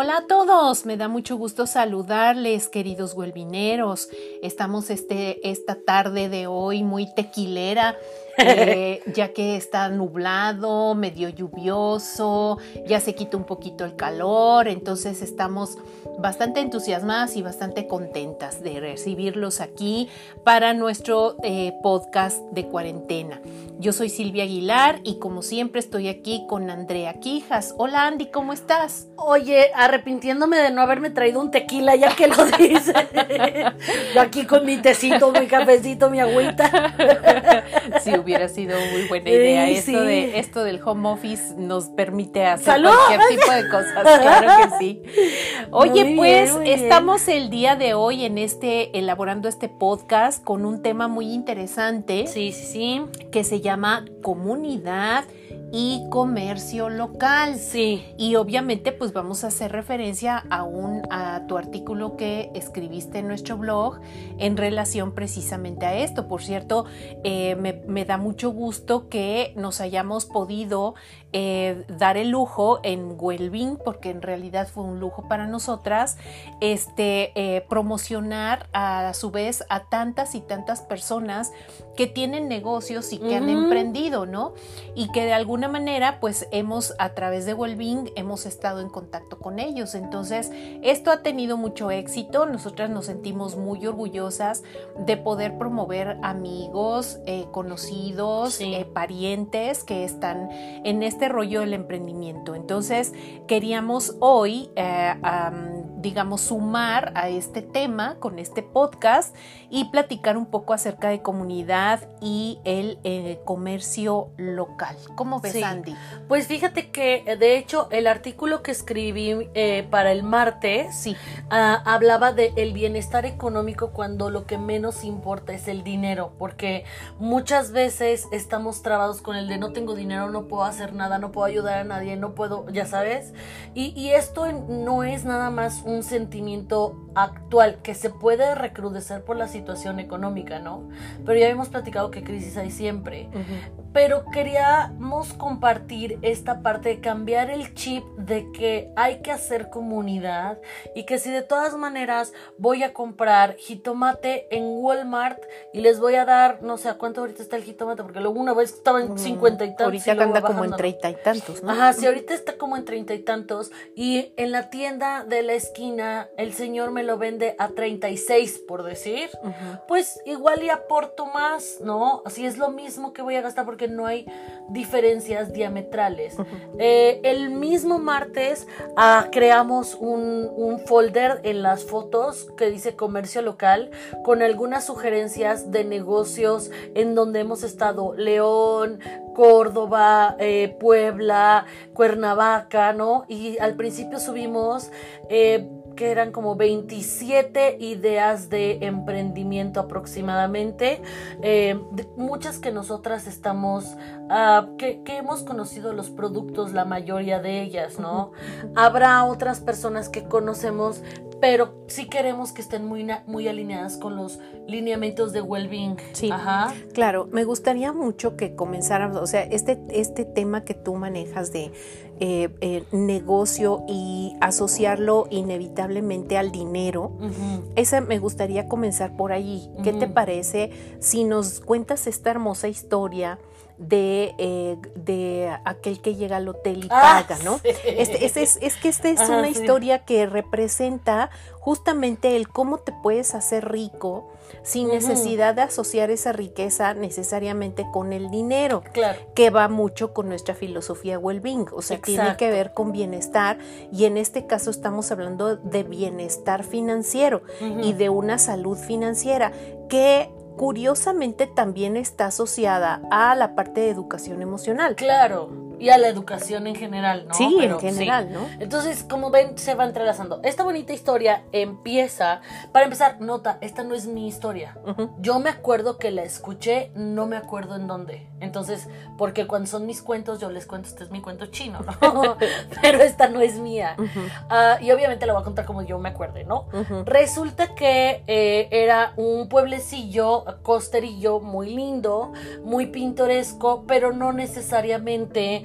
Hola a todos, me da mucho gusto saludarles, queridos huelvineros. Estamos este, esta tarde de hoy muy tequilera, eh, ya que está nublado, medio lluvioso, ya se quita un poquito el calor, entonces estamos bastante entusiasmadas y bastante contentas de recibirlos aquí para nuestro eh, podcast de cuarentena. Yo soy Silvia Aguilar y como siempre estoy aquí con Andrea Quijas. Hola Andy, ¿cómo estás? Oye, arrepintiéndome de no haberme traído un tequila ya que lo dice. Yo aquí con mi tecito, mi cafecito, mi agüita. Sí, hubiera sido muy buena idea. esto, de, esto del home office nos permite hacer cualquier tipo de cosas, claro que sí. Oye, pues estamos el día de hoy en este, elaborando este podcast con un tema muy interesante. Sí, sí, sí. Que se llama comunidad y comercio local. Sí. Y obviamente pues vamos a hacer referencia a, un, a tu artículo que escribiste en nuestro blog en relación precisamente a esto. Por cierto, eh, me, me, da mucho gusto que nos hayamos podido eh, dar el lujo en Wellbeing, porque en realidad fue un lujo para nosotras, este, eh, promocionar a, su vez a tantas y tantas personas que tienen negocios y que han emprendido, ¿no? Y que de alguna manera, pues hemos, a través de Wellbeing, hemos estado en contacto con ellos. Entonces, esto ha tenido mucho éxito. Nosotras nos sentimos muy orgullosas de poder promover amigos, eh, conocidos, parientes que están en este este rollo del emprendimiento. Entonces, queríamos hoy, eh, digamos, sumar a este tema con este podcast y platicar un poco acerca de comunidad y el eh, comercio local. ¿Cómo ves, Andy? Pues fíjate que, de hecho, el artículo que escribí eh, para el martes sí. Ah, hablaba de el bienestar económico cuando lo que menos importa es el dinero, porque muchas veces estamos trabados con el de no tengo dinero, no puedo hacer nada no puedo ayudar a nadie, no puedo, ya sabes. Y, esto no es nada más un sentimiento actual que se puede recrudecer por la situación económica, ¿no? Pero ya hemos platicado que crisis hay siempre. Pero queríamos compartir esta parte de cambiar el chip de que hay que hacer comunidad y que si de todas maneras voy a comprar jitomate en Walmart y les voy a dar, no sé a cuánto ahorita está el jitomate, porque luego una vez estaba en cincuenta y tantos. Ahorita anda como en treinta y tantos, ¿no? Ajá, sí, ahorita está como en treinta y tantos y en la tienda de la esquina el señor me lo vende a 36, por decir, pues igual y aporto más, ¿no? Así es lo mismo que voy a gastar porque no hay diferencias diametrales. Eh, el mismo martes ah, creamos un, un folder en las fotos que dice comercio local con algunas sugerencias de negocios en donde hemos estado León, Córdoba, eh, Puebla, Cuernavaca, ¿no? Y al principio subimos eh, que eran como 27 ideas de emprendimiento aproximadamente, eh, muchas que nosotras estamos, ah, que, hemos conocido los productos, la mayoría de ellas, ¿no? Habrá otras personas que conocemos, pero sí queremos que estén muy, muy alineadas con los lineamientos de well-being. Sí, Ajá. claro, me gustaría mucho que comenzáramos, o sea, este, este tema que tú manejas de eh, eh, negocio y asociarlo inevitablemente al dinero, esa me gustaría comenzar por ahí. ¿Qué te parece si nos cuentas esta hermosa historia? De, eh, de, aquel que llega al hotel y ah, paga, ¿no? Este, es, es, que esta es una historia que representa justamente el cómo te puedes hacer rico sin necesidad de asociar esa riqueza necesariamente con el dinero, claro. que va mucho con nuestra filosofía well-being, o sea, tiene que ver con bienestar y en este caso estamos hablando de bienestar financiero y de una salud financiera que curiosamente también está asociada a la parte de educación emocional. Claro y a la educación en general, ¿no? Sí, en general, ¿no? Entonces, como ven, se va entrelazando. Esta bonita historia empieza, para empezar, nota, esta no es mi historia. Yo me acuerdo que la escuché, no me acuerdo en dónde. Entonces, porque cuando son mis cuentos, yo les cuento, este es mi cuento chino, ¿no? Pero esta no es mía. Ah, y obviamente la voy a contar como yo me acuerde, ¿no? Resulta que eh, era un pueblecillo costerillo muy lindo, muy pintoresco, pero no necesariamente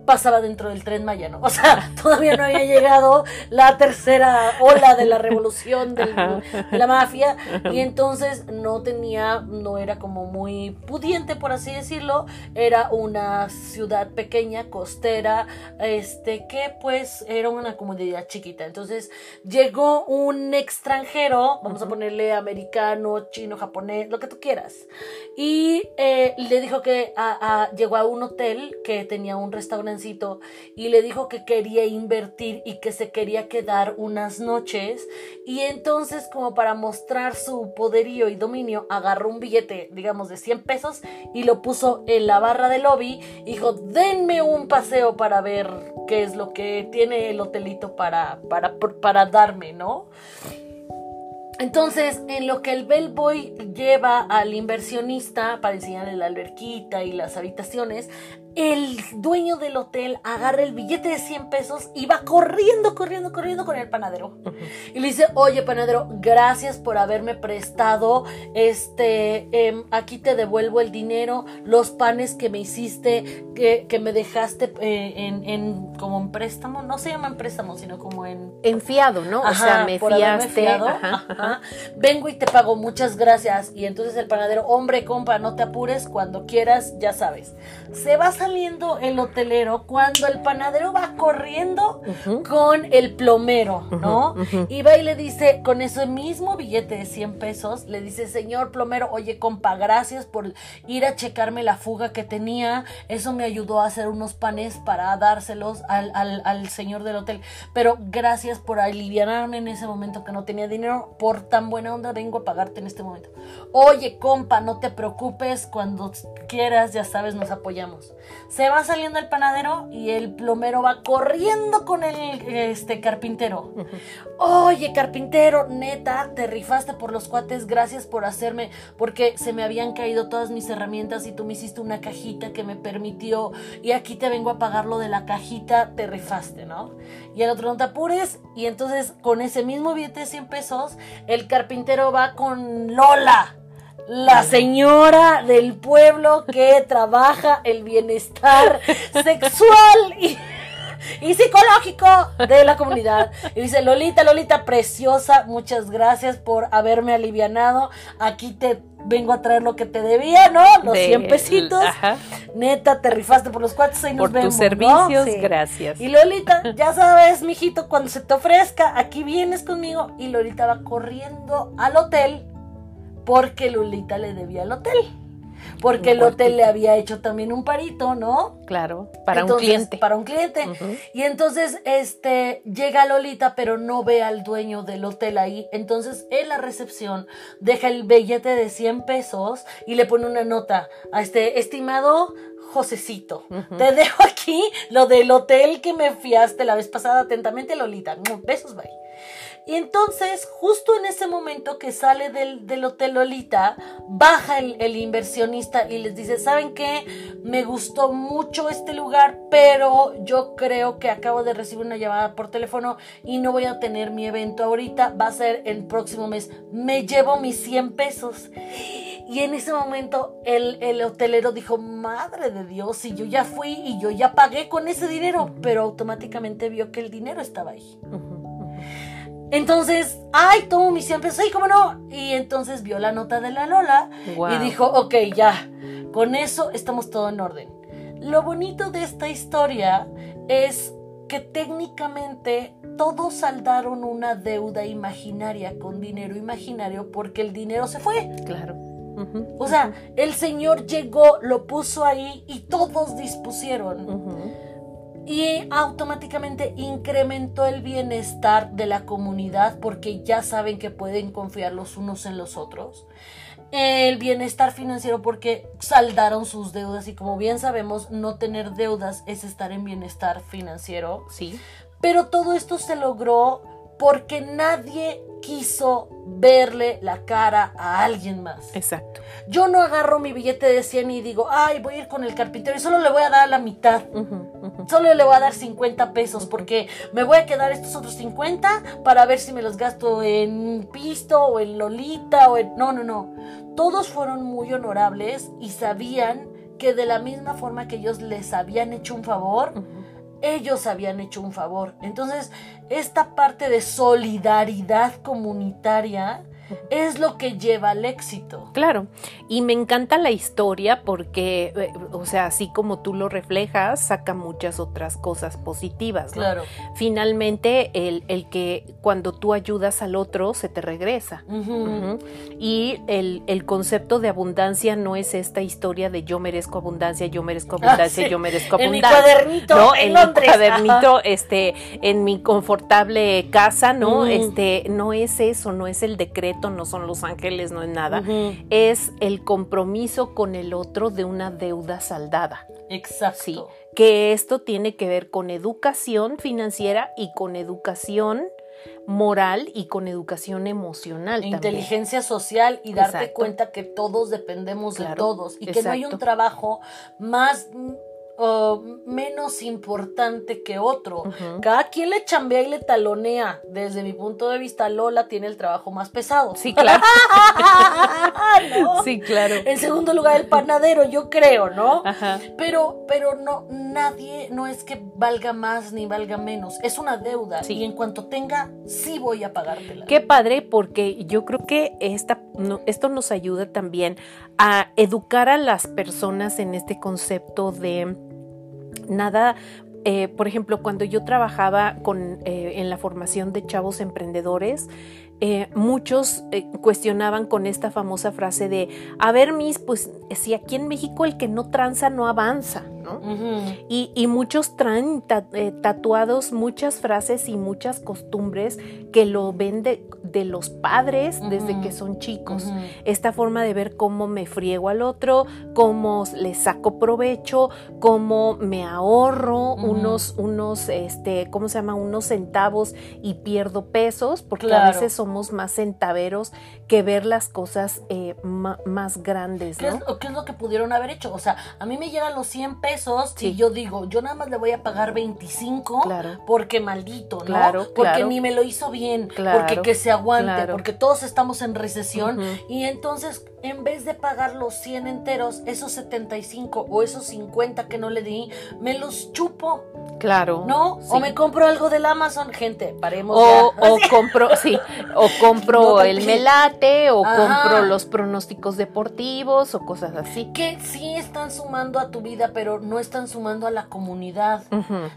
pasaba dentro del tren Maya, ¿no? O sea, todavía no había llegado la tercera ola de la revolución de la mafia. Y entonces no tenía, no era como muy pudiente, por así decirlo, era una ciudad pequeña, costera, este, que pues era una comunidad chiquita. Entonces llegó un extranjero, vamos a ponerle americano, chino, japonés, lo que tú quieras, y eh, le dijo que llegó a un hotel que tenía un restaurante y le dijo que quería invertir y que se quería quedar unas noches y entonces como para mostrar su poderío y dominio agarró un billete digamos de 100 pesos y lo puso en la barra del lobby dijo denme un paseo para ver qué es lo que tiene el hotelito para, para, para darme, ¿no? Entonces, en lo que el bellboy lleva al inversionista para enseñarle la alberquita y las habitaciones, el dueño del hotel agarra el billete de 100 pesos y va corriendo, corriendo, corriendo con el panadero. Y le dice, oye panadero, gracias por haberme prestado, este, em, aquí te devuelvo el dinero, los panes que me hiciste, que, que me dejaste eh, en, en, como en préstamo, no se llama en préstamo, sino como en... En fiado, ¿no? o sea, me fiaste. Vengo y te pago, muchas gracias. Y entonces el panadero, hombre, compa, no te apures, cuando quieras, ya sabes. Se va saliendo el hotelero cuando el panadero va corriendo con el plomero, ¿no? Y va y le dice, con ese mismo billete de 100 pesos, le dice, señor plomero, oye, compa, gracias por ir a checarme la fuga que tenía. Eso me ayudó a hacer unos panes para dárselos al, al señor del hotel. Pero gracias por aliviarme en ese momento que no tenía dinero. Por tan buena onda vengo a pagarte en este momento. Oye, compa, no te preocupes, cuando quieras, ya sabes, nos apoyamos. Se va saliendo el panadero y el plomero va corriendo con el este, carpintero. Oye, carpintero, neta, te rifaste por los cuates, gracias por hacerme, porque se me habían caído todas mis herramientas y tú me hiciste una cajita que me permitió y aquí te vengo a pagar lo de la cajita, te rifaste, ¿no? Y el otro no te apures y entonces con ese mismo billete de 100 pesos, el carpintero va con Lola la señora del pueblo que trabaja el bienestar sexual y, psicológico de la comunidad. Y dice, Lolita, Lolita, preciosa, muchas gracias por haberme alivianado. Aquí te vengo a traer lo que te debía, ¿no? Los 100 pesitos. Neta, te rifaste por los cuates y nos por tus servicios, gracias. Y Lolita, ya sabes, mijito, cuando se te ofrezca, aquí vienes conmigo. Y Lolita va corriendo al hotel porque Lolita le debía al hotel. Porque el hotel le había hecho también un parito, ¿no? Claro, para un cliente. Para un cliente. Y entonces, este, llega Lolita, pero no ve al dueño del hotel ahí. Entonces, en la recepción, deja el billete de 100 pesos y le pone una nota a este estimado Josecito. Te dejo aquí lo del hotel que me fiaste la vez pasada atentamente, Lolita. Besos, bye. Y entonces, justo en ese momento que sale del, Hotel Lolita, baja el, inversionista y les dice, ¿saben qué? Me gustó mucho este lugar, pero yo creo que acabo de recibir una llamada por teléfono y no voy a tener mi evento ahorita, va a ser el próximo mes. Me llevo mis 100 pesos. Y en ese momento el, hotelero dijo, madre de Dios, si yo ya fui y yo ya pagué con ese dinero, pero automáticamente vio que el dinero estaba ahí. Entonces, ay, 100 pesos, ay, cómo no. Y entonces vio la nota de la Lola y dijo, ok, ya, con eso estamos todo en orden. Lo bonito de esta historia es que técnicamente todos saldaron una deuda imaginaria con dinero imaginario porque el dinero se fue. Claro. O sea, el señor llegó, lo puso ahí y todos dispusieron y automáticamente incrementó el bienestar de la comunidad porque ya saben que pueden confiar los unos en los otros. El bienestar financiero porque saldaron sus deudas y como bien sabemos, no tener deudas es estar en bienestar financiero. Sí. Pero todo esto se logró porque nadie quiso verle la cara a alguien más. Exacto. Yo no agarro mi billete de 100 y digo, ay, voy a ir con el carpintero y solo le voy a dar la mitad. Solo le voy a dar 50 pesos porque me voy a quedar estos otros 50 para ver si me los gasto en pisto o en lolita o en... No, no, no. Todos fueron muy honorables y sabían que de la misma forma que ellos les habían hecho un favor, ellos habían hecho un favor. Entonces, esta parte de solidaridad comunitaria es lo que lleva al éxito. Claro, y me encanta la historia porque, eh, o sea, así como tú lo reflejas, saca muchas otras cosas positivas. Claro. Finalmente, el, el, que cuando tú ayudas al otro, se te regresa. Y el, el, concepto de abundancia no es esta historia de yo merezco abundancia, yo merezco ah, abundancia, yo merezco abundancia. En mi cuadernito, ¿no? en, mi cuadernito, este, en mi confortable casa, ¿no? Este, no es eso, no es el decreto no son los ángeles, no es nada, es el compromiso con el otro de una deuda saldada. Exacto. que esto tiene que ver con educación financiera y con educación moral y con educación emocional. Inteligencia social y darte cuenta que todos dependemos de todos y que no hay un trabajo más menos importante que otro. Cada quien le chambea y le talonea. Desde mi punto de vista, Lola tiene el trabajo más pesado. Sí, claro. Sí, claro. En segundo lugar, el panadero, yo creo, ¿no? Pero, pero no, nadie, no es que valga más ni valga menos. Es una deuda. Y en cuanto tenga, sí voy a pagártela. Qué padre, porque yo creo que esta, esto nos ayuda también a educar a las personas en este concepto de nada eh, por ejemplo, cuando yo trabajaba con, eh, en la formación de chavos emprendedores, eh, muchos cuestionaban con esta famosa frase de, a ver, mis, pues si aquí en México el que no tranza no avanza y, muchos traen eh, tatuados muchas frases y muchas costumbres que lo ven de, los padres desde que son chicos. Esta forma de ver cómo me friego al otro, cómo le saco provecho, cómo me ahorro unos, unos, este, ¿cómo se llama? Unos centavos y pierdo pesos, porque a veces somos más centaveros que ver las cosas eh, más grandes. ¿Qué, es, ¿Qué es lo que pudieron haber hecho? O sea, a mí me llegan los 100 pesos si yo digo, yo nada más le voy a pagar 25 porque maldito, ¿no? Claro, porque ni me lo hizo bien, porque que se aguante, porque todos estamos en recesión y entonces en vez de pagar los 100 enteros, esos 75 o esos 50 que no le di, me los chupo. Claro. ¿No? O me compro algo del Amazon, gente, paremos. O, o compro, sí, o compro el melate, o compro los pronósticos deportivos, o cosas así. Que sí están sumando a tu vida, pero no están sumando a la comunidad.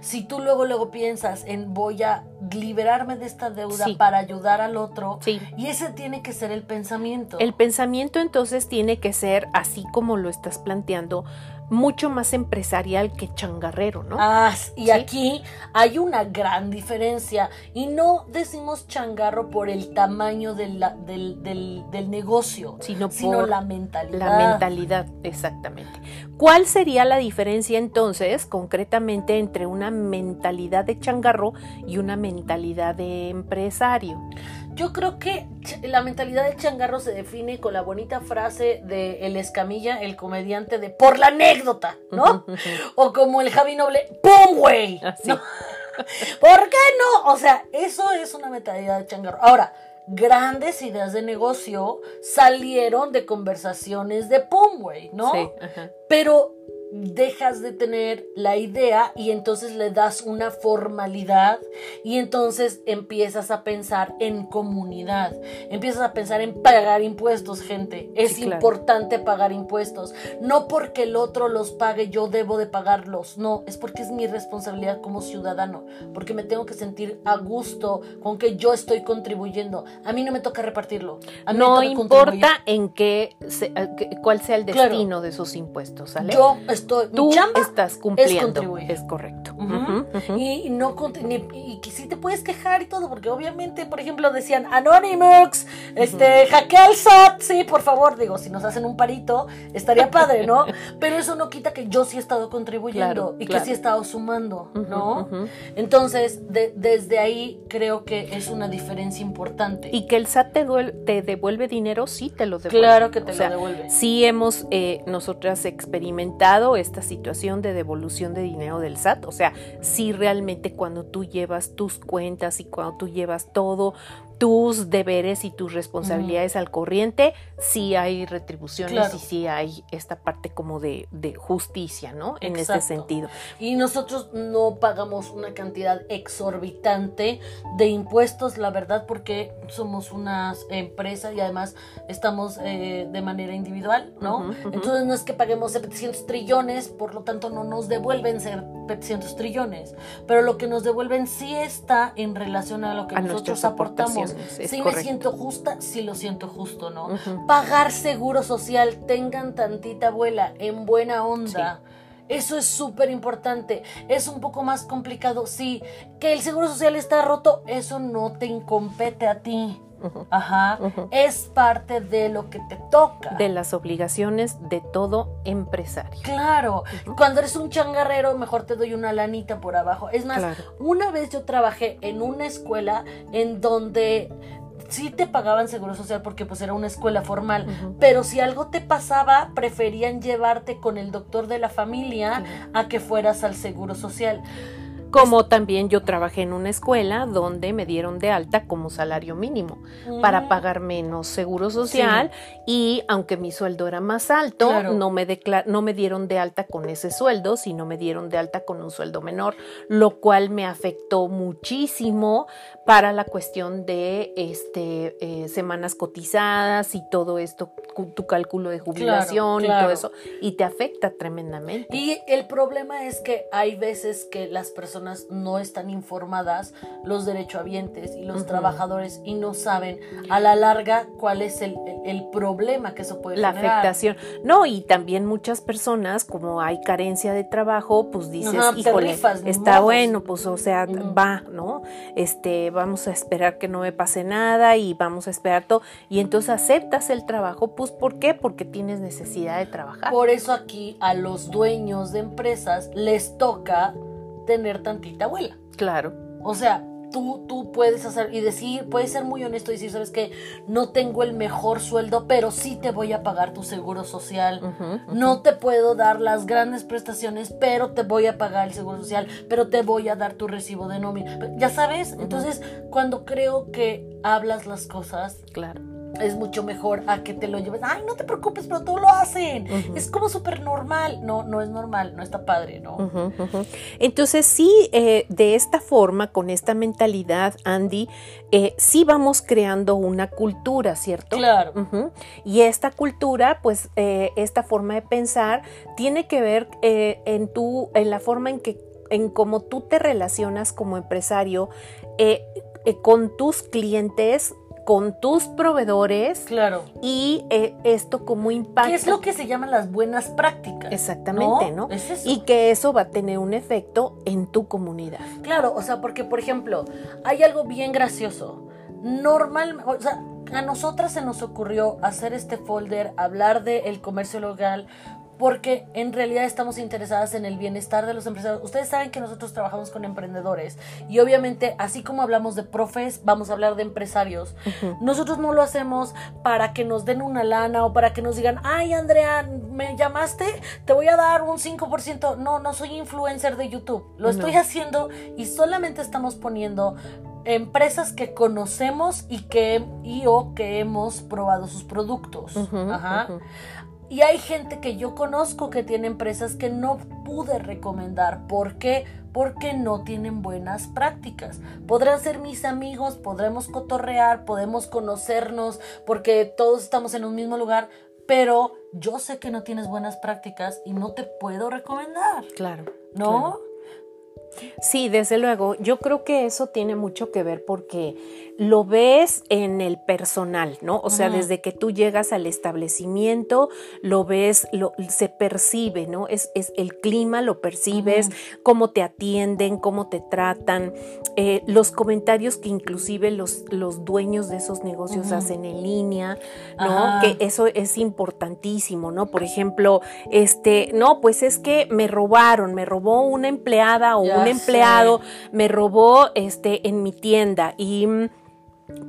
Si tú luego, luego piensas en voy a liberarme de esta deuda para ayudar al otro, y ese tiene que ser el pensamiento. El pensamiento entonces tiene que ser así como lo estás planteando, mucho más empresarial que changarrero, ¿no? Ah, y aquí hay una gran diferencia. Y no decimos changarro por el tamaño del, del, negocio, sino, por la mentalidad. La mentalidad, exactamente. ¿Cuál sería la diferencia entonces, concretamente, entre una mentalidad de changarro y una mentalidad de empresario? Yo creo que la mentalidad del changarro se define con la bonita frase de El Escamilla, el comediante de por la anécdota, ¿no? o como el Javi Noble, ¡pum, güey! Ah, ¿Por qué no? O sea, eso es una mentalidad de changarro. Ahora, grandes ideas de negocio salieron de conversaciones de pum, güey, ¿no? Sí, Pero dejas de tener la idea y entonces le das una formalidad y entonces empiezas a pensar en comunidad, empiezas a pensar en pagar impuestos, gente. Es importante pagar impuestos. No porque el otro los pague yo debo de pagarlos, no, es porque es mi responsabilidad como ciudadano, porque me tengo que sentir a gusto con que yo estoy contribuyendo. A mí no me toca repartirlo. no importa en qué, cuál sea el destino de esos impuestos, ¿sale? Yo Tú estás cumpliendo. Es, correcto. Y no y, que sí te puedes quejar y todo, porque obviamente, por ejemplo, decían Anonymous, este, hackea al SAT, sí, por favor, digo, si nos hacen un parito, estaría padre, ¿no? Pero eso no quita que yo sí he estado contribuyendo y que sí he estado sumando, ¿no? Entonces, desde ahí creo que es una diferencia importante. Y que el SAT te, te devuelve dinero, sí te lo devuelve. Claro que te lo devuelve. Sí hemos eh, nosotras experimentado esta situación de devolución de dinero del SAT. O sea, si realmente cuando tú llevas tus cuentas y cuando tú llevas todo, tus deberes y tus responsabilidades al corriente, sí hay retribuciones y sí hay esta parte como de, justicia, ¿no? En ese sentido. Y nosotros no pagamos una cantidad exorbitante de impuestos, la verdad, porque somos una empresa y además estamos eh, de manera individual, ¿no? Entonces no es que paguemos 700 trillones, por lo tanto no nos devuelven 700 trillones, pero lo que nos devuelven sí está en relación a lo que nosotros aportamos si me siento justa, sí lo siento justo, ¿no? Pagar seguro social, tengan tantita abuela, en buena onda. Eso es súper importante. Es un poco más complicado. Sí, que el seguro social está roto, eso no te incompete a ti. Ajá. Es parte de lo que te toca. De las obligaciones de todo empresario. Claro. Cuando eres un changarrero, mejor te doy una lanita por abajo. Es más, una vez yo trabajé en una escuela en donde sí te pagaban seguro social porque pues era una escuela formal, pero si algo te pasaba, preferían llevarte con el doctor de la familia a que fueras al seguro social. Como también yo trabajé en una escuela donde me dieron de alta como salario mínimo para mm. pagar menos seguro social y aunque mi sueldo era más alto, no, me no me dieron de alta con ese sueldo, sino me dieron de alta con un sueldo menor, lo cual me afectó muchísimo para la cuestión de este, eh, semanas cotizadas y todo esto, tu cálculo de jubilación y todo eso, y te afecta tremendamente. Y el problema es que hay veces que las personas no están informadas, los derechohabientes y los trabajadores, y no saben a la larga cuál es el, problema que eso puede la afectación. No, y también muchas personas, como hay carencia de trabajo, pues dices, híjole, está bueno, pues o sea, va, ¿no? Este, vamos a esperar que no me pase nada y vamos a esperar todo. Y entonces aceptas el trabajo, pues ¿por qué? Porque tienes necesidad de trabajar. Por eso aquí a los dueños de empresas les toca tener tantita abuela. Claro. O sea, tú, tú puedes hacer y decir, puedes ser muy honesto y decir, sabes que no tengo el mejor sueldo, pero sí te voy a pagar tu seguro social. No te puedo dar las grandes prestaciones, pero te voy a pagar el seguro social, pero te voy a dar tu recibo de nómina. Ya sabes, entonces cuando creo que hablas las cosas, claro es mucho mejor a que te lo lleves. Ay, no te preocupes, pero todo lo hacen. Es como súper normal. No, no es normal, no está padre, ¿no? Entonces, sí, eh, de esta forma, con esta mentalidad, Andy, eh, sí vamos creando una cultura, ¿cierto? Claro. Y esta cultura, pues, eh, esta forma de pensar, tiene que ver en tu, en la forma en que, en cómo tú te relacionas como empresario con tus clientes con tus proveedores. Claro. Y eh, esto como impacta. ¿Qué es lo que se llaman las buenas prácticas? Exactamente, ¿no? Y que eso va a tener un efecto en tu comunidad. Claro, o sea, porque por ejemplo, hay algo bien gracioso. Normal, o sea, a nosotras se nos ocurrió hacer este folder, hablar del comercio local, porque en realidad estamos interesadas en el bienestar de los empresarios. Ustedes saben que nosotros trabajamos con emprendedores y obviamente así como hablamos de profes, vamos a hablar de empresarios. Nosotros no lo hacemos para que nos den una lana o para que nos digan, ay Andrea, me llamaste, te voy a dar un 5%. No, no soy influencer de YouTube. Lo estoy haciendo y solamente estamos poniendo empresas que conocemos y que y o que hemos probado sus productos. Ajá. Y hay gente que yo conozco que tiene empresas que no pude recomendar. ¿Por qué? Porque no tienen buenas prácticas. Podrán ser mis amigos, podremos cotorrear, podemos conocernos, porque todos estamos en un mismo lugar, pero yo sé que no tienes buenas prácticas y no te puedo recomendar. Claro. ¿No? Sí, desde luego. Yo creo que eso tiene mucho que ver porque lo ves en el personal, ¿no? O sea, desde que tú llegas al establecimiento, lo ves, lo, se percibe, ¿no? Es, es el clima, lo percibes, cómo te atienden, cómo te tratan, eh, los comentarios que inclusive los, los dueños de esos negocios hacen en línea, ¿no? Que eso es importantísimo, ¿no? Por ejemplo, este, no, pues es que me robaron, me robó una empleada o un empleado, me robó este en mi tienda y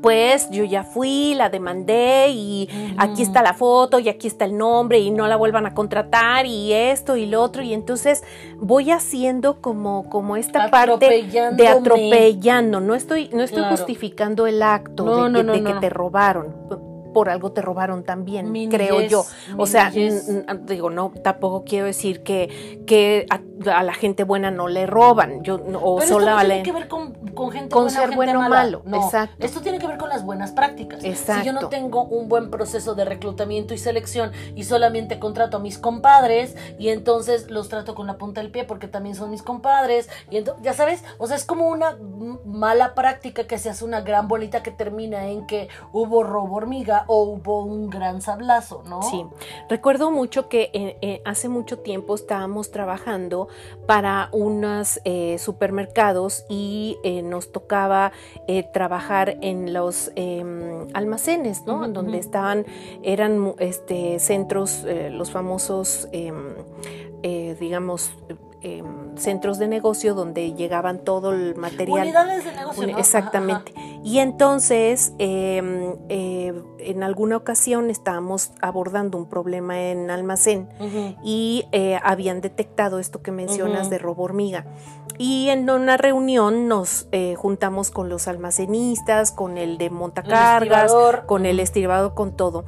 pues yo ya fui, la demandé y aquí está la foto y aquí está el nombre y no la vuelvan a contratar y esto y lo otro. Y entonces voy haciendo como, como esta parte de atropellando, no estoy, no estoy justificando el acto de, de que te robaron por algo te robaron también, creo yo. O sea, digo, no, tampoco quiero decir que, que a, la gente buena no le roban. Yo, o Pero solo esto no tiene que ver con, con gente con ser bueno o malo. No, exacto. Esto tiene que ver con las buenas prácticas. Exacto. Si yo no tengo un buen proceso de reclutamiento y selección y solamente contrato a mis compadres y entonces los trato con la punta del pie porque también son mis compadres y entonces, ya sabes, o sea, es como una mala práctica que se hace una gran bolita que termina en que hubo robo hormiga o hubo un gran sablazo, ¿no? Sí, recuerdo mucho que eh, eh, hace mucho tiempo estábamos trabajando para unos eh, supermercados y nos tocaba trabajar en los em, almacenes, ¿no? Donde estaban, eran este, centros, los famosos, em, digamos, Em, centros de negocio donde llegaban todo el material. Unidades de negocio. Exactamente. Y entonces, em, eh, en alguna ocasión estábamos abordando un problema en almacén y eh, habían detectado esto que mencionas de robo hormiga. Y en una reunión nos eh, juntamos con los almacenistas, con el de montacargas, con el estiribador, con todo.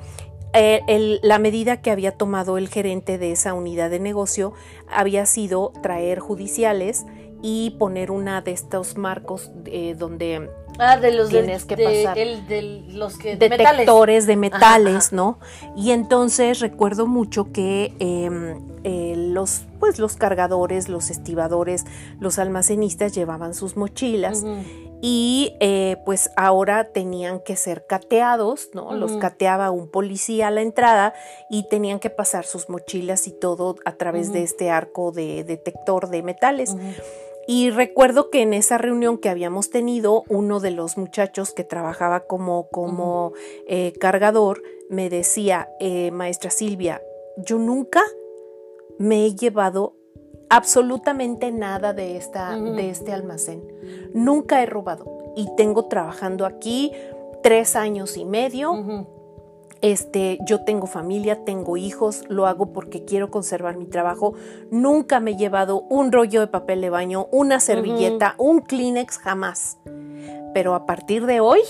Eh, la medida que había tomado el gerente de esa unidad de negocio había sido traer judiciales y poner una de estos marcos eh, donde ah, de los tienes que pasar los que, detectores de metales, ¿no? Y entonces recuerdo mucho que em, eh, los pues los cargadores, los estibadores, los almacenistas llevaban sus mochilas y eh, pues ahora tenían que ser cateados, ¿no? Los cateaba un policía a la entrada y tenían que pasar sus mochilas y todo a través de este arco de detector de metales. Y recuerdo que en esa reunión que habíamos tenido, uno de los muchachos que trabajaba como, como eh, cargador me decía, eh, maestra Silvia, yo nunca me he llevado absolutamente nada de, esta, de este almacén. Nunca he robado y tengo trabajando aquí tres años y medio. Este, yo tengo familia, tengo hijos, lo hago porque quiero conservar mi trabajo. Nunca me he llevado un rollo de papel de baño, una servilleta, un Kleenex, jamás. Pero a partir de hoy...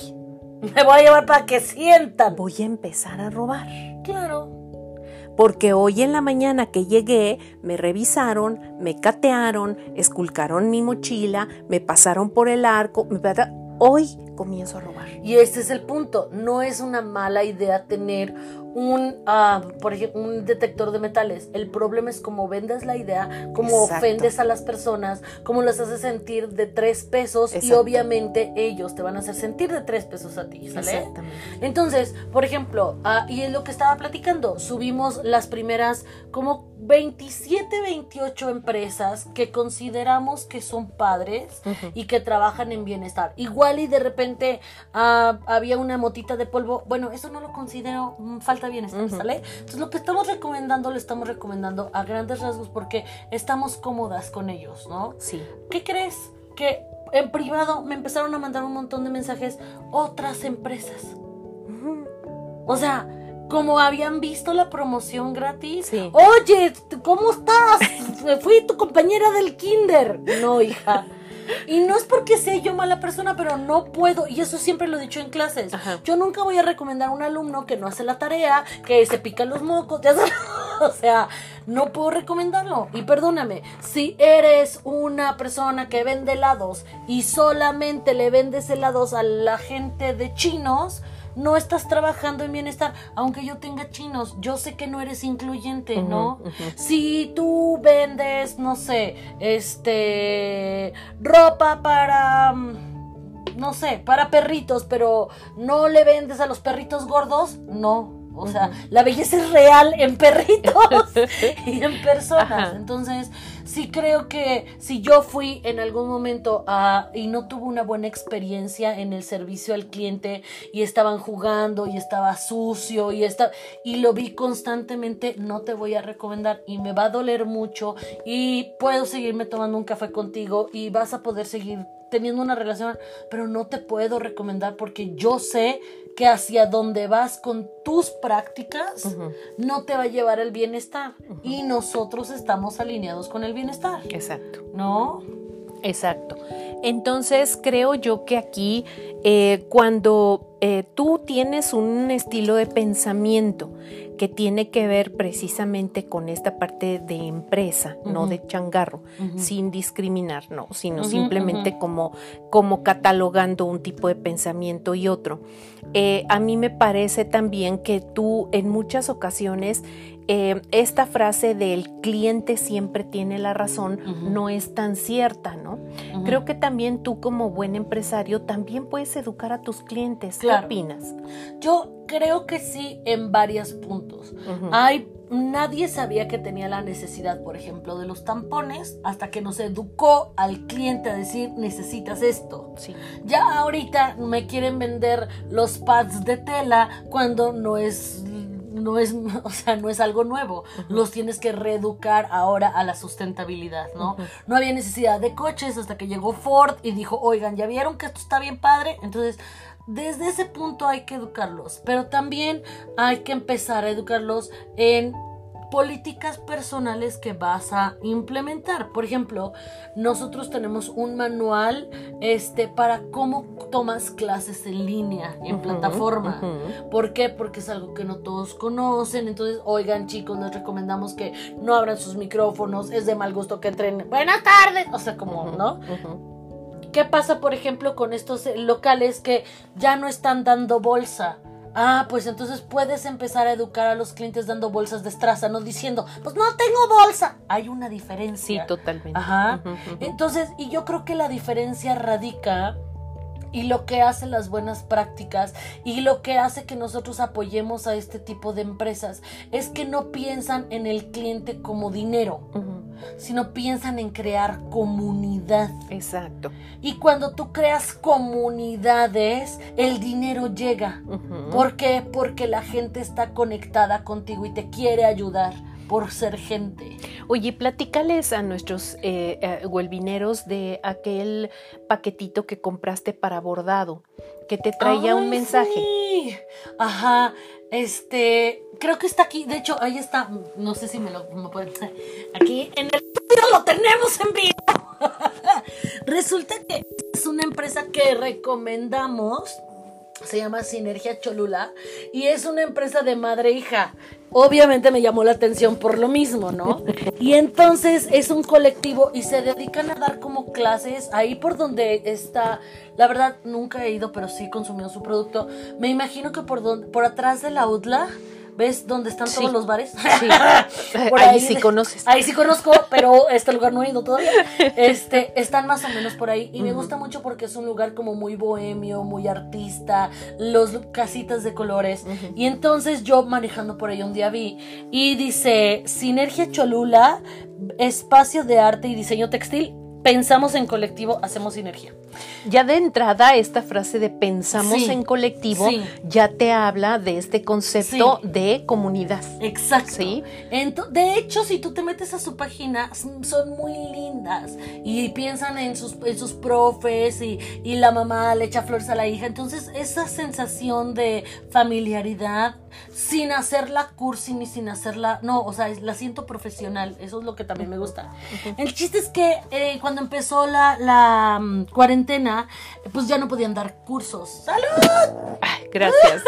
Me voy a llevar para que sientan. Voy a empezar a robar. Claro porque hoy en la mañana que llegué me revisaron, me catearon, esculcaron mi mochila, me pasaron por el arco, me hoy comienzo a robar. Y este es el punto, no es una mala idea tener un, ah, por ejemplo, un detector de metales. El problema es cómo vendes la idea, cómo ofendes a las personas, cómo las haces sentir de tres pesos y obviamente ellos te van a hacer sentir de tres pesos a ti, ¿sale? Entonces, por ejemplo, ah, y es lo que estaba platicando, subimos las primeras como 27, 28 empresas que consideramos que son padres y que trabajan en bienestar. Igual y de repente ah, había una motita de polvo. Bueno, eso no lo considero mm, falta de bienestar, ¿sale? Entonces lo que estamos recomendando lo estamos recomendando a grandes rasgos porque estamos cómodas con ellos, ¿no? Sí. ¿Qué crees? Que en privado me empezaron a mandar un montón de mensajes otras empresas. O sea, como habían visto la promoción gratis. Oye, ¿cómo estás? Fui tu compañera del kinder. No, hija. Y no es porque sea yo mala persona, pero no puedo, y eso siempre lo he dicho en clases. Yo nunca voy a recomendar a un alumno que no hace la tarea, que se pica los mocos, o sea, no puedo recomendarlo. Y perdóname, si eres una persona que vende helados y solamente le vendes helados a la gente de chinos, no estás trabajando en bienestar, aunque yo tenga chinos, yo sé que no eres incluyente, ¿no? Si tú vendes, no sé, este, ropa para, mm, no sé, para perritos, pero no le vendes a los perritos gordos, no, o sea, la belleza es real en perritos y en personas. Entonces, sí creo que si yo fui en algún momento a, y no tuve una buena experiencia en el servicio al cliente y estaban jugando y estaba sucio y, está, y lo vi constantemente, no te voy a recomendar y me va a doler mucho y puedo seguirme tomando un café contigo y vas a poder seguir teniendo una relación, pero no te puedo recomendar porque yo sé que hacia donde vas con tus prácticas no te va a llevar el bienestar y nosotros estamos alineados con el bienestar. Exacto. ¿No? Exacto. Entonces creo yo que aquí eh, cuando eh, tú tienes un estilo de pensamiento que tiene que ver precisamente con esta parte de empresa, no de changarro, sin discriminar, no, sino simplemente como, como catalogando un tipo de pensamiento y otro. Eh, a mí me parece también que tú en muchas ocasiones eh, esta frase del cliente siempre tiene la razón no es tan cierta, ¿no? Creo que también tú como buen empresario también puedes educar a tus clientes. ¿Qué opinas? Yo creo que sí en varios puntos. Hay nadie sabía que tenía la necesidad, por ejemplo, de los tampones hasta que nos educó al cliente a decir necesitas esto. Sí. Ya ahorita me quieren vender los pads de tela cuando no es no es, o sea, no es algo nuevo. Los tienes que reeducar ahora a la sustentabilidad, ¿no? No había necesidad de coches hasta que llegó Ford y dijo, oigan, ¿ya vieron que esto está bien padre? Entonces, desde ese punto hay que educarlos, pero también hay que empezar a educarlos en políticas personales que vas a implementar. Por ejemplo, nosotros tenemos un manual este, para cómo tomas clases en línea, en plataforma. ¿Por qué? Porque es algo que no todos conocen. Entonces, oigan chicos, les recomendamos que no abran sus micrófonos. Es de mal gusto que entren. Buenas tardes. O sea, como, ¿no? ¿Qué pasa, por ejemplo, con estos locales que ya no están dando bolsa? Ah, pues entonces puedes empezar a educar a los clientes dando bolsas de estraza, no diciendo, pues no tengo bolsa. Hay una diferencia. Sí, totalmente. Ajá. Entonces, y yo creo que la diferencia radica y lo que hace las buenas prácticas y lo que hace que nosotros apoyemos a este tipo de empresas es que no piensan en el cliente como dinero sino piensan en crear comunidad. Exacto. Y cuando tú creas comunidades, el dinero llega. ¿Por qué? Porque la gente está conectada contigo y te quiere ayudar por ser gente. Oye, platícales a nuestros eh, eh huelvineros de aquel paquetito que compraste para bordado, que te traía un mensaje. Sí. Ajá, este, creo que está aquí, de hecho, ahí está, no sé si me lo me pueden aquí en el lo tenemos en vivo. Resulta que es una empresa que recomendamos se llama Sinergia Cholula y es una empresa de madre hija. Obviamente me llamó la atención por lo mismo, ¿no? Y entonces es un colectivo y se dedican a dar como clases ahí por donde está. La verdad nunca he ido, pero sí consumido su producto. Me imagino que por donde, por atrás de la UDLA ¿Ves dónde están todos los bares? Sí. ahí, sí conoces. Ahí sí conozco, pero este lugar no he ido todavía. Este, están más o menos por ahí. Y me gusta mucho porque es un lugar como muy bohemio, muy artista, los casitas de colores. Y entonces yo manejando por ahí un día vi y dice Sinergia Cholula, espacio de arte y diseño textil. Pensamos en colectivo, hacemos sinergia. Ya de entrada, esta frase de pensamos en colectivo ya te habla de este concepto de comunidad. Exacto. ¿Sí? de hecho, si tú te metes a su página, son muy lindas y piensan en sus, sus profes y, y la mamá le echa flores a la hija. Entonces, esa sensación de familiaridad sin hacerla cursi ni sin hacerla. No, o sea, la siento profesional. Eso es lo que también me gusta. El chiste es que eh, cuando empezó la, la mm, cuarentena, pues ya no podían dar cursos. ¡Salud! gracias.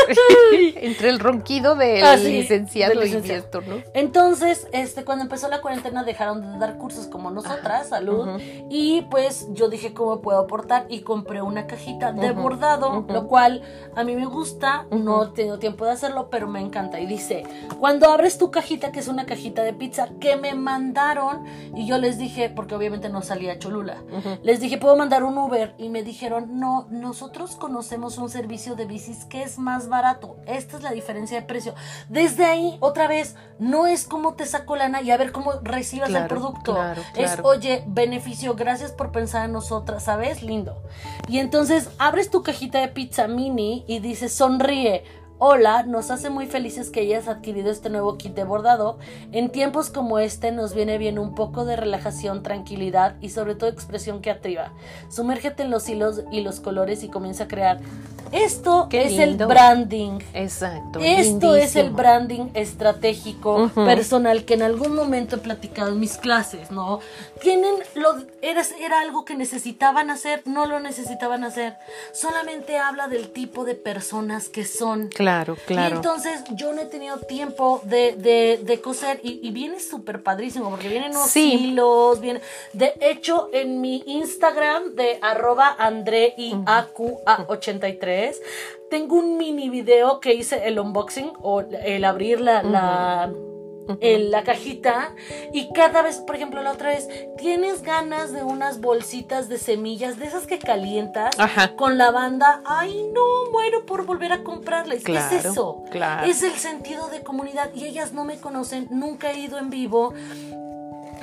Entre el ronquido del ah, licenciado, y esto, ¿no? Entonces, este, cuando empezó la cuarentena dejaron de dar cursos como nosotras, salud. Y pues yo dije, ¿cómo puedo aportar? Y compré una cajita de bordado, lo cual a mí me gusta, no tengo tiempo de hacerlo, pero me encanta. Y dice, cuando abres tu cajita, que es una cajita de pizza, que me mandaron, y yo les dije, porque obviamente no salía Cholula, les dije, ¿puedo mandar un Uber? y me dijeron, no, nosotros conocemos un servicio de bicis que es más barato. Esta es la diferencia de precio. Desde ahí, otra vez, no es como te saco lana y a ver cómo recibas el producto. Es, oye, beneficio, gracias por pensar en nosotras, ¿sabes? Lindo. Y entonces abres tu cajita de pizza mini y dices, sonríe Hola, nos hace muy felices que hayas adquirido este nuevo kit de bordado. En tiempos como este nos viene bien un poco de relajación, tranquilidad y sobre todo expresión creativa. Sumérgete en los hilos y los colores y comienza a crear. Esto es el branding. Exacto. Esto es el branding estratégico personal que en algún momento he platicado en mis clases, ¿no? Tienen lo era, era algo que necesitaban hacer, no lo necesitaban hacer. Solamente habla del tipo de personas que son. Claro, claro. Y entonces yo no he tenido tiempo de, de, de coser y, viene súper padrísimo porque vienen unos hilos, viene... De hecho, en mi Instagram de arroba andreiaqa83 tengo un mini video que hice el unboxing o el abrir la, la en la cajita y cada vez, por ejemplo, la otra vez, tienes ganas de unas bolsitas de semillas, de esas que calientas con lavanda, ay no, muero por volver a comprarles. ¿Qué es eso? Es el sentido de comunidad y ellas no me conocen, nunca he ido en vivo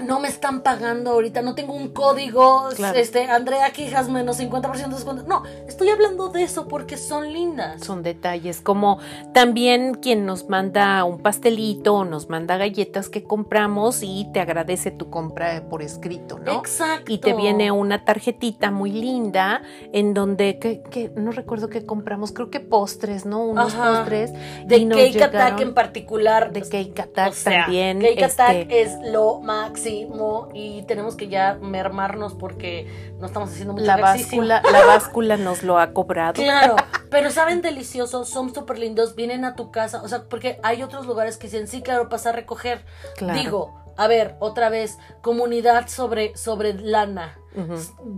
no me están pagando ahorita, no tengo un código, este, Andrea Quijas menos 50% de descuento. No, estoy hablando de eso porque son lindas. Son detalles, como también quien nos manda un pastelito o nos manda galletas que compramos y te agradece tu compra por escrito, ¿no? Exacto. Y te viene una tarjetita muy linda en donde, que, no recuerdo qué compramos, creo que postres, ¿no? Unos postres. De Cake Attack en particular. De Cake Attack también. Cake Attack este es lo máximo y tenemos que ya mermarnos porque no estamos haciendo mucho la báscula La báscula nos lo ha cobrado. Claro, pero saben deliciosos, son súper lindos, vienen a tu casa, o sea, porque hay otros lugares que dicen, sí, claro, pasa a recoger. Digo, a ver, otra vez, comunidad sobre, sobre lana.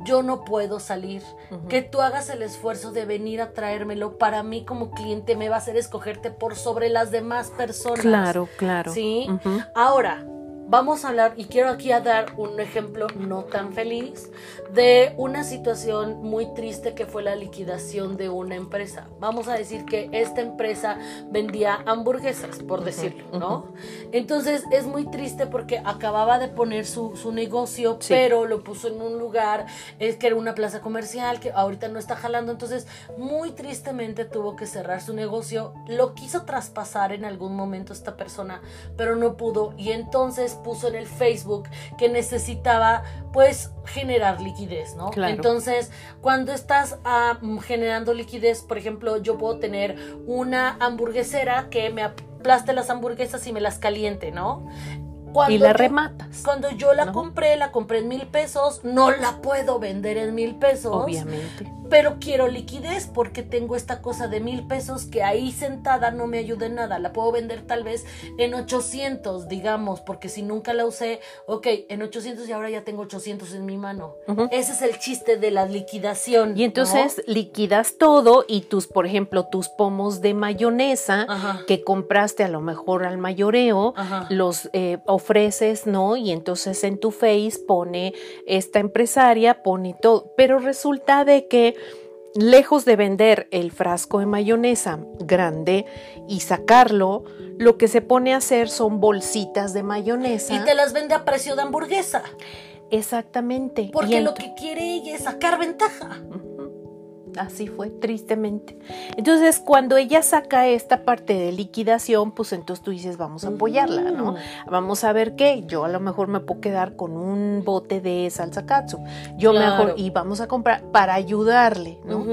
Yo no puedo salir. Que tú hagas el esfuerzo de venir a traérmelo, para mí como cliente me va a hacer escogerte por sobre las demás personas. Claro, claro. Sí. Ahora, vamos a hablar, y quiero aquí a dar un ejemplo no tan feliz, de una situación muy triste que fue la liquidación de una empresa. Vamos a decir que esta empresa vendía hamburguesas, por decirlo, ¿no? Entonces es muy triste porque acababa de poner su, negocio, pero lo puso en un lugar, es que era una plaza comercial, que ahorita no está jalando, entonces muy tristemente tuvo que cerrar su negocio. Lo quiso traspasar en algún momento esta persona, pero no pudo, y entonces puso en el Facebook que necesitaba pues generar liquidez, ¿no? Entonces, cuando estás ah, generando liquidez, por ejemplo, yo puedo tener una hamburguesera que me aplaste las hamburguesas y me las caliente, ¿no? y la rematas. Cuando yo la compré, la compré en mil pesos, no la puedo vender en mil pesos. Obviamente pero quiero liquidez porque tengo esta cosa de mil pesos que ahí sentada no me ayuda en nada. La puedo vender tal vez en 800, digamos, porque si nunca la usé, ok, en 800 y ahora ya tengo 800 en mi mano. Ese es el chiste de la liquidación. Y entonces liquidas todo y tus, por ejemplo, tus pomos de mayonesa que compraste a lo mejor al mayoreo, los eh, ofreces, ¿no? Y entonces en tu face pone esta empresaria, pone todo, pero resulta de que lejos de vender el frasco de mayonesa grande y sacarlo, lo que se pone a hacer son bolsitas de mayonesa. Y te las vende a precio de hamburguesa. Exactamente. Porque lo que quiere ella es sacar ventaja. Así fue, tristemente. Entonces, cuando ella saca esta parte de liquidación, pues entonces tú dices, vamos a apoyarla, ¿no? Vamos a ver qué. Yo a lo mejor me puedo quedar con un bote de salsa katsu. Yo mejor, y vamos a comprar para ayudarle, ¿no?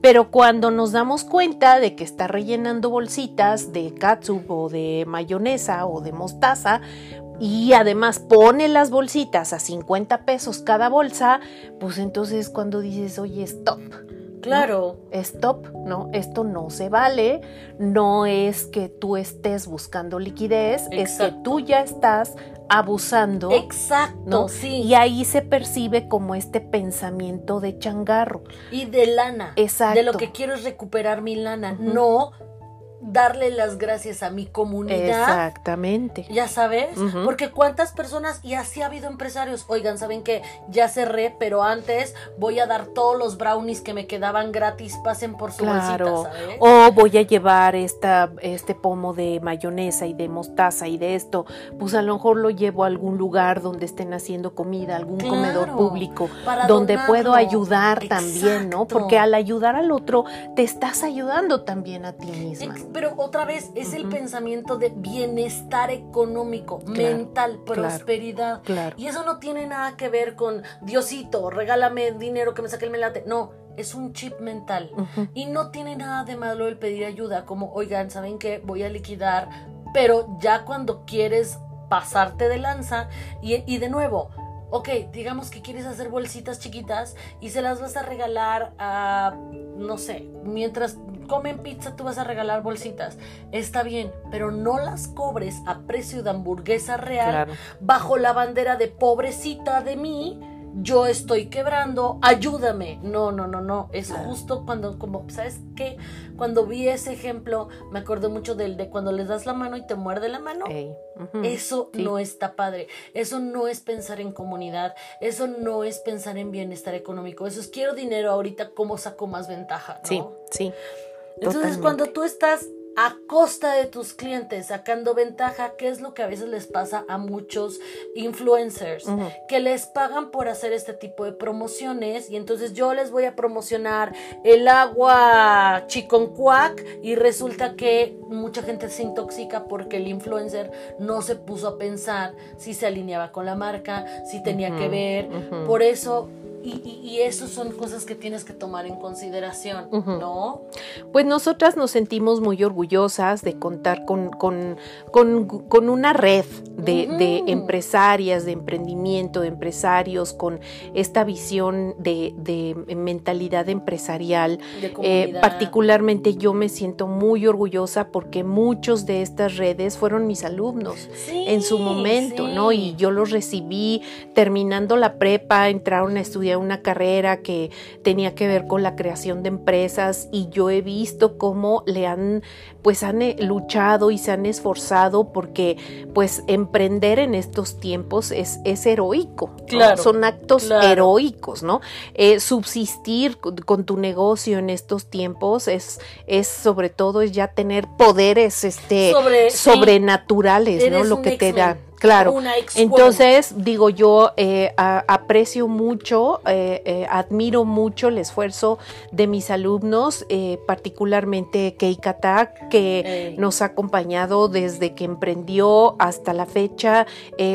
Pero cuando nos damos cuenta de que está rellenando bolsitas de katsu o de mayonesa o de mostaza, y además pone las bolsitas a 50 pesos cada bolsa, pues entonces cuando dices, oye, stop Claro. Stop, ¿no? Esto no se vale. No es que tú estés buscando liquidez, es que tú ya estás abusando. Exacto, sí. Y ahí se percibe como este pensamiento de changarro. Y de lana. Exacto. De lo que quiero es recuperar mi lana. No darle las gracias a mi comunidad. Exactamente. Ya sabes, porque cuántas personas, y así ha habido empresarios, oigan, saben que ya cerré, pero antes voy a dar todos los brownies que me quedaban gratis, pasen por su claro. O voy a llevar esta, este pomo de mayonesa y de mostaza y de esto, pues a lo mejor lo llevo a algún lugar donde estén haciendo comida, algún comedor público, donde puedo ayudar también, ¿no? Porque al ayudar al otro, te estás ayudando también a ti misma. Pero otra vez es el pensamiento de bienestar económico, mental, prosperidad. Y eso no tiene nada que ver con Diosito, regálame dinero que me saque el melate. No, es un chip mental. Y no tiene nada de malo el pedir ayuda, como, oigan, ¿saben qué? Voy a liquidar. Pero ya cuando quieres pasarte de lanza, y, y de nuevo, ok, digamos que quieres hacer bolsitas chiquitas y se las vas a regalar a, no sé, mientras comen pizza tú vas a regalar bolsitas. Está bien, pero no las cobres a precio de hamburguesa real bajo la bandera de pobrecita de mí yo estoy quebrando, ayúdame. No, no, no, no. Es justo cuando, como, ¿sabes qué? Cuando vi ese ejemplo, me acordé mucho del de cuando les das la mano y te muerde la mano. Eso no está padre. Eso no es pensar en comunidad. Eso no es pensar en bienestar económico. Eso es quiero dinero ahorita, ¿cómo saco más ventaja? Sí, sí. Entonces, cuando tú estás a costa de tus clientes, sacando ventaja, que es lo que a veces les pasa a muchos influencers, que les pagan por hacer este tipo de promociones. Y entonces yo les voy a promocionar el agua chiconcuac y resulta que mucha gente se intoxica porque el influencer no se puso a pensar si se alineaba con la marca, si tenía que ver, por eso y, y, eso son cosas que tienes que tomar en consideración, ¿no? Pues nosotras nos sentimos muy orgullosas de contar con, con, con, una red de, empresarias, de emprendimiento, de empresarios, con esta visión de, mentalidad empresarial. Eh, particularmente yo me siento muy orgullosa porque muchos de estas redes fueron mis alumnos en su momento, ¿no? Y yo los recibí terminando la prepa, entraron a estudiar una carrera que tenía que ver con la creación de empresas y yo he visto cómo le han pues han eh, luchado y se han esforzado porque pues emprender en estos tiempos es, es heroico, son actos heroicos, ¿no? Eh, subsistir con, tu negocio en estos tiempos es, es sobre todo es ya tener poderes este, sobrenaturales, ¿no? Lo que te da. Claro. Entonces, digo, yo eh, aprecio mucho, eh, eh, admiro mucho el esfuerzo de mis alumnos, particularmente Keikata, que nos ha acompañado desde que emprendió hasta la fecha.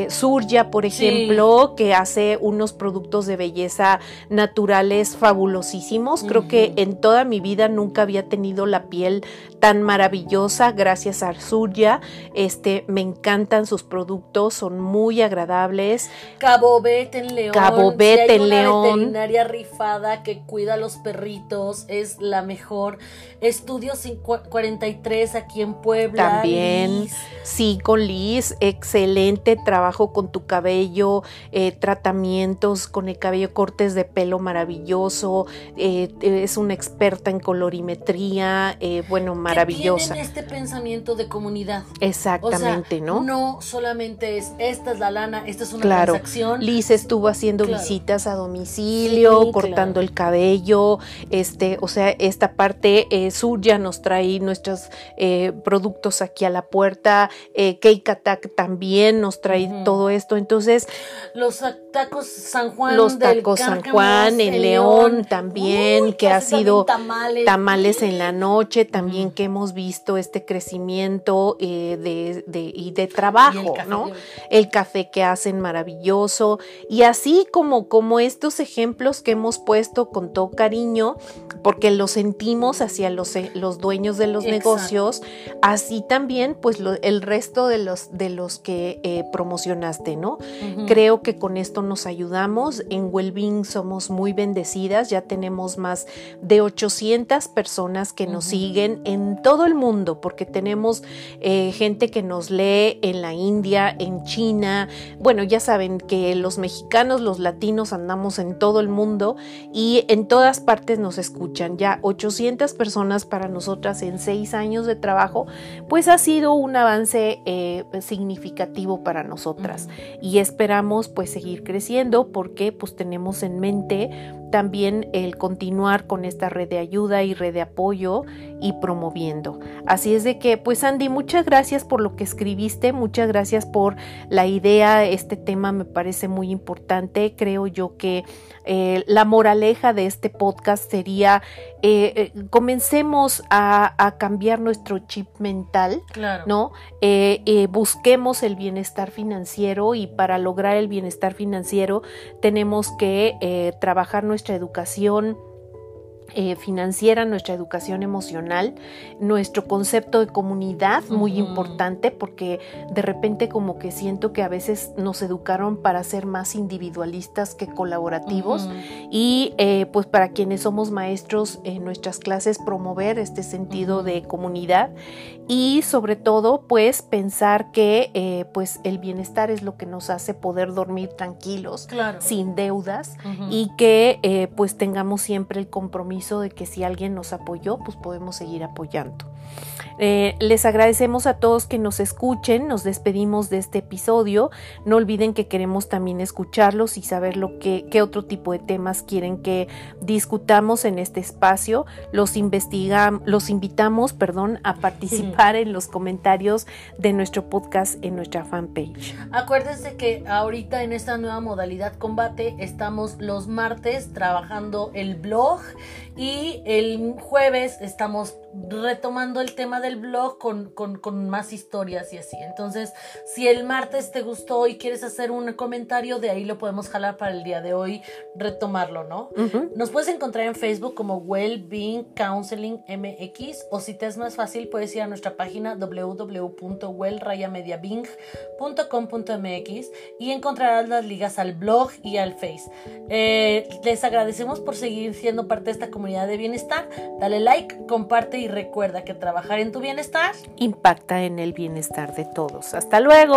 Surya, por ejemplo, que hace unos productos de belleza naturales fabulosísimos. Creo que en toda mi vida nunca había tenido la piel tan maravillosa gracias a Surya. Este, me encantan sus productos son muy agradables. Cabo Bet en León. Cabo Bet en León. veterinaria rifada que cuida a los perritos, es la mejor. Estudios 43 aquí en Puebla. También, sí, con Liz, excelente trabajo con tu cabello, eh, tratamientos con el cabello, cortes de pelo maravilloso, eh, es una experta en colorimetría, eh, bueno, maravillosa. Tienen este pensamiento de comunidad. Exactamente, ¿no? No solamente es, esta es la lana, esta es una claro. transacción. Liz estuvo haciendo visitas a domicilio, cortando el cabello, este, o sea, esta parte Surya nos trae nuestros eh, productos aquí a la puerta, eh, Cake Attack también nos trae todo esto, entonces... Los tacos San Juan. Los tacos San Juan en León, también, que ha sido tamales, en la noche, también que hemos visto este crecimiento eh, de, y de trabajo, ¿no? El café que hacen maravilloso. Y así como, como estos ejemplos que hemos puesto con todo cariño, porque lo sentimos hacia los, eh, los dueños de los negocios, así también pues el resto de los, de los que eh, promocionaste, ¿no? Creo que con esto nos ayudamos. En Wellbeing somos muy bendecidas, ya tenemos más de 800 personas que nos siguen en todo el mundo, porque tenemos eh, gente que nos lee en la India, en China. Bueno, ya saben que los mexicanos, los latinos andamos en todo el mundo y en todas partes nos escuchan. Ya 800 personas para nosotras en seis años de trabajo, pues ha sido un avance eh, significativo para nosotras y esperamos pues seguir creciendo porque pues tenemos en mente también el continuar con esta red de ayuda y red de apoyo y promoviendo. Así es de que, pues Andy, muchas gracias por lo que escribiste, muchas gracias por la idea, este tema me parece muy importante, creo yo que eh, la moraleja de este podcast sería, eh, eh, comencemos a, cambiar nuestro chip mental, ¿no? busquemos el bienestar financiero y para lograr el bienestar financiero tenemos que trabajar nuestra educación, eh, financiera, nuestra educación emocional, nuestro concepto de comunidad, muy importante, porque de repente como que siento que a veces nos educaron para ser más individualistas que colaborativos y eh, pues para quienes somos maestros en nuestras clases promover este sentido de comunidad y sobre todo pues pensar que eh, pues el bienestar es lo que nos hace poder dormir tranquilos, sin deudas y que pues tengamos siempre el compromiso de que si alguien nos apoyó, pues podemos seguir apoyando. Eh, les agradecemos a todos que nos escuchen, nos despedimos de este episodio. No olviden que queremos también escucharlos y saber lo que, qué otro tipo de temas quieren que discutamos en este espacio. Los, investigamos, los invitamos perdón, a participar en los comentarios de nuestro podcast en nuestra fanpage. Acuérdense que ahorita en esta nueva modalidad combate estamos los martes trabajando el blog y el jueves estamos retomando el tema del blog con, más historias y así. Entonces, si el martes te gustó y quieres hacer un comentario, de ahí lo podemos jalar para el día de hoy, retomarlo, ¿no? Nos puedes encontrar en Facebook como Wellbeing Counseling MX o si te es más fácil, puedes ir a nuestra página www.wellrayamediabing.com.mx y encontrarás las ligas al blog y al Face. Eh, les agradecemos por seguir siendo parte de esta comunidad de bienestar. Dale like, comparte y recuerda que trabajar en tu bienestar impacta en el bienestar de todos. Hasta luego.